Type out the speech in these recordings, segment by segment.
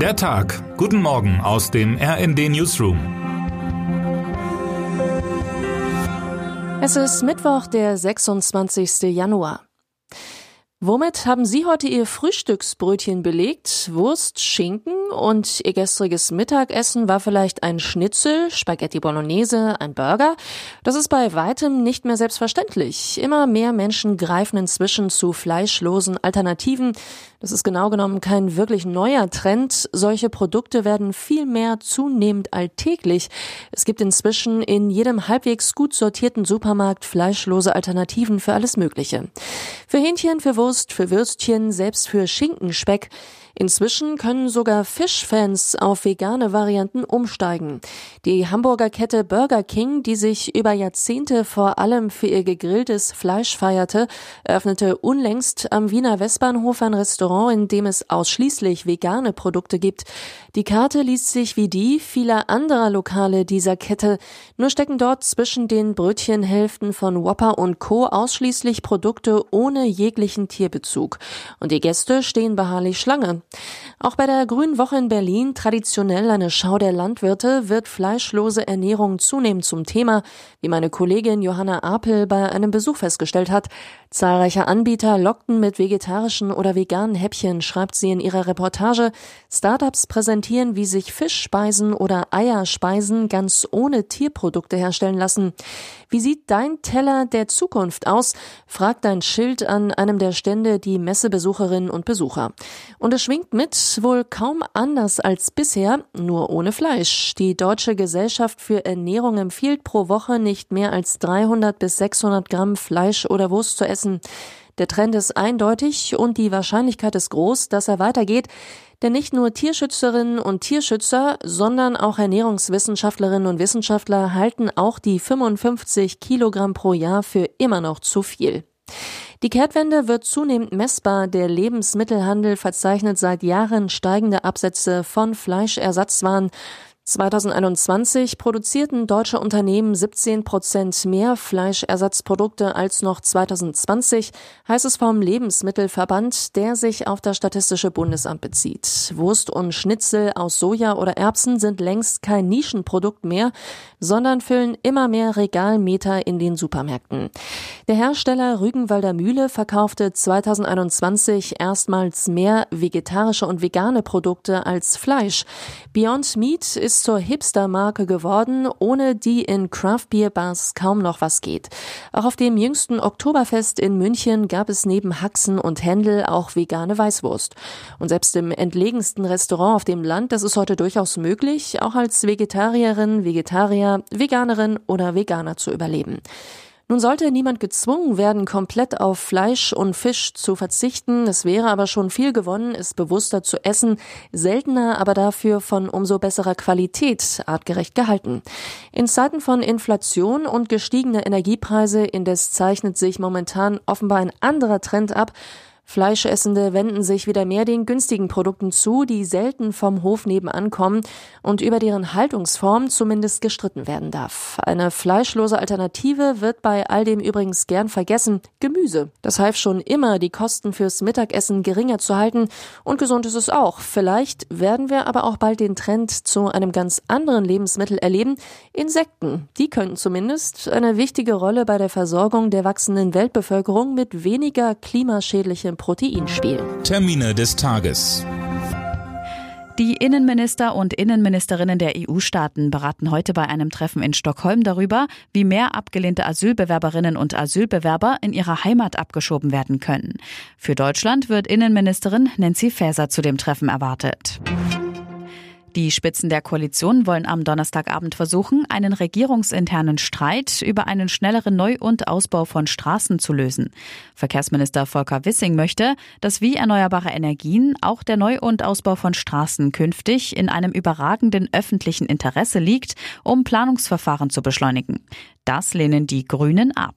Der Tag. Guten Morgen aus dem RND Newsroom. Es ist Mittwoch, der 26. Januar. Womit haben Sie heute Ihr Frühstücksbrötchen belegt? Wurst, Schinken und Ihr gestriges Mittagessen war vielleicht ein Schnitzel, Spaghetti Bolognese, ein Burger? Das ist bei weitem nicht mehr selbstverständlich. Immer mehr Menschen greifen inzwischen zu fleischlosen Alternativen. Das ist genau genommen kein wirklich neuer Trend. Solche Produkte werden vielmehr zunehmend alltäglich. Es gibt inzwischen in jedem halbwegs gut sortierten Supermarkt fleischlose Alternativen für alles Mögliche. Für Hähnchen, für Wurst, für Würstchen, selbst für Schinkenspeck. Inzwischen können sogar Fischfans auf vegane Varianten umsteigen. Die Hamburger Kette Burger King, die sich über Jahrzehnte vor allem für ihr gegrilltes Fleisch feierte, eröffnete unlängst am Wiener Westbahnhof ein Restaurant, in dem es ausschließlich vegane Produkte gibt. Die Karte liest sich wie die vieler anderer Lokale dieser Kette, nur stecken dort zwischen den Brötchenhälften von Whopper und Co. ausschließlich Produkte ohne jeglichen Tierbezug. Und die Gäste stehen beharrlich Schlange. Auch bei der Grünen Woche in Berlin, traditionell eine Schau der Landwirte, wird fleischlose Ernährung zunehmend zum Thema, wie meine Kollegin Johanna Apel bei einem Besuch festgestellt hat. Zahlreiche Anbieter lockten mit vegetarischen oder veganen Häppchen, schreibt sie in ihrer Reportage. Startups präsentieren, wie sich Fischspeisen oder Eierspeisen ganz ohne Tierprodukte herstellen lassen. Wie sieht dein Teller der Zukunft aus? fragt ein Schild an einem der Stände die Messebesucherinnen und Besucher. Und es mit, wohl kaum anders als bisher, nur ohne Fleisch. Die Deutsche Gesellschaft für Ernährung empfiehlt pro Woche nicht mehr als 300 bis 600 Gramm Fleisch oder Wurst zu essen. Der Trend ist eindeutig und die Wahrscheinlichkeit ist groß, dass er weitergeht, denn nicht nur Tierschützerinnen und Tierschützer, sondern auch Ernährungswissenschaftlerinnen und Wissenschaftler halten auch die 55 Kilogramm pro Jahr für immer noch zu viel. Die Kehrtwende wird zunehmend messbar. Der Lebensmittelhandel verzeichnet seit Jahren steigende Absätze von Fleischersatzwaren. 2021 produzierten deutsche Unternehmen 17 Prozent mehr Fleischersatzprodukte als noch 2020, heißt es vom Lebensmittelverband, der sich auf das Statistische Bundesamt bezieht. Wurst und Schnitzel aus Soja oder Erbsen sind längst kein Nischenprodukt mehr, sondern füllen immer mehr Regalmeter in den Supermärkten. Der Hersteller Rügenwalder Mühle verkaufte 2021 erstmals mehr vegetarische und vegane Produkte als Fleisch. Beyond Meat ist ist zur Hipster-Marke geworden, ohne die in Craft-Bier-Bars kaum noch was geht. Auch auf dem jüngsten Oktoberfest in München gab es neben Haxen und Händel auch vegane Weißwurst. Und selbst im entlegensten Restaurant auf dem Land, das ist heute durchaus möglich, auch als Vegetarierin, Vegetarier, Veganerin oder Veganer zu überleben. Nun sollte niemand gezwungen werden, komplett auf Fleisch und Fisch zu verzichten. Es wäre aber schon viel gewonnen, es bewusster zu essen, seltener, aber dafür von umso besserer Qualität artgerecht gehalten. In Zeiten von Inflation und gestiegener Energiepreise indes zeichnet sich momentan offenbar ein anderer Trend ab, Fleischessende wenden sich wieder mehr den günstigen Produkten zu, die selten vom Hof nebenan kommen und über deren Haltungsform zumindest gestritten werden darf. Eine fleischlose Alternative wird bei all dem übrigens gern vergessen, Gemüse. Das half schon immer, die Kosten fürs Mittagessen geringer zu halten und gesund ist es auch. Vielleicht werden wir aber auch bald den Trend zu einem ganz anderen Lebensmittel erleben, Insekten. Die könnten zumindest eine wichtige Rolle bei der Versorgung der wachsenden Weltbevölkerung mit weniger klimaschädlichem Proteinspiel. Termine des Tages. Die Innenminister und Innenministerinnen der EU-Staaten beraten heute bei einem Treffen in Stockholm darüber, wie mehr abgelehnte Asylbewerberinnen und Asylbewerber in ihre Heimat abgeschoben werden können. Für Deutschland wird Innenministerin Nancy Faeser zu dem Treffen erwartet. Die Spitzen der Koalition wollen am Donnerstagabend versuchen, einen regierungsinternen Streit über einen schnelleren Neu- und Ausbau von Straßen zu lösen. Verkehrsminister Volker Wissing möchte, dass wie erneuerbare Energien auch der Neu- und Ausbau von Straßen künftig in einem überragenden öffentlichen Interesse liegt, um Planungsverfahren zu beschleunigen. Das lehnen die Grünen ab.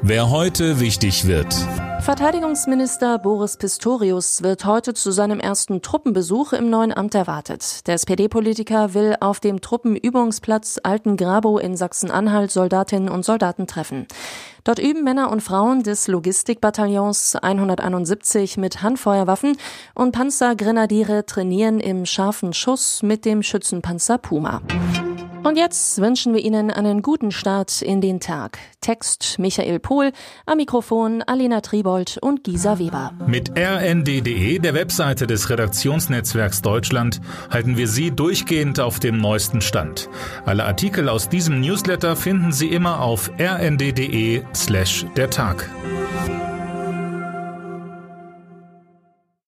Wer heute wichtig wird. Verteidigungsminister Boris Pistorius wird heute zu seinem ersten Truppenbesuch im neuen Amt erwartet. Der SPD-Politiker will auf dem Truppenübungsplatz Alten Grabo in Sachsen-Anhalt Soldatinnen und Soldaten treffen. Dort üben Männer und Frauen des Logistikbataillons 171 mit Handfeuerwaffen und Panzergrenadiere trainieren im scharfen Schuss mit dem Schützenpanzer Puma. Und jetzt wünschen wir Ihnen einen guten Start in den Tag. Text Michael Pohl, am Mikrofon Alina Tribold und Gisa Weber. Mit rnd.de, der Webseite des Redaktionsnetzwerks Deutschland, halten wir Sie durchgehend auf dem neuesten Stand. Alle Artikel aus diesem Newsletter finden Sie immer auf rnd.de slash der Tag.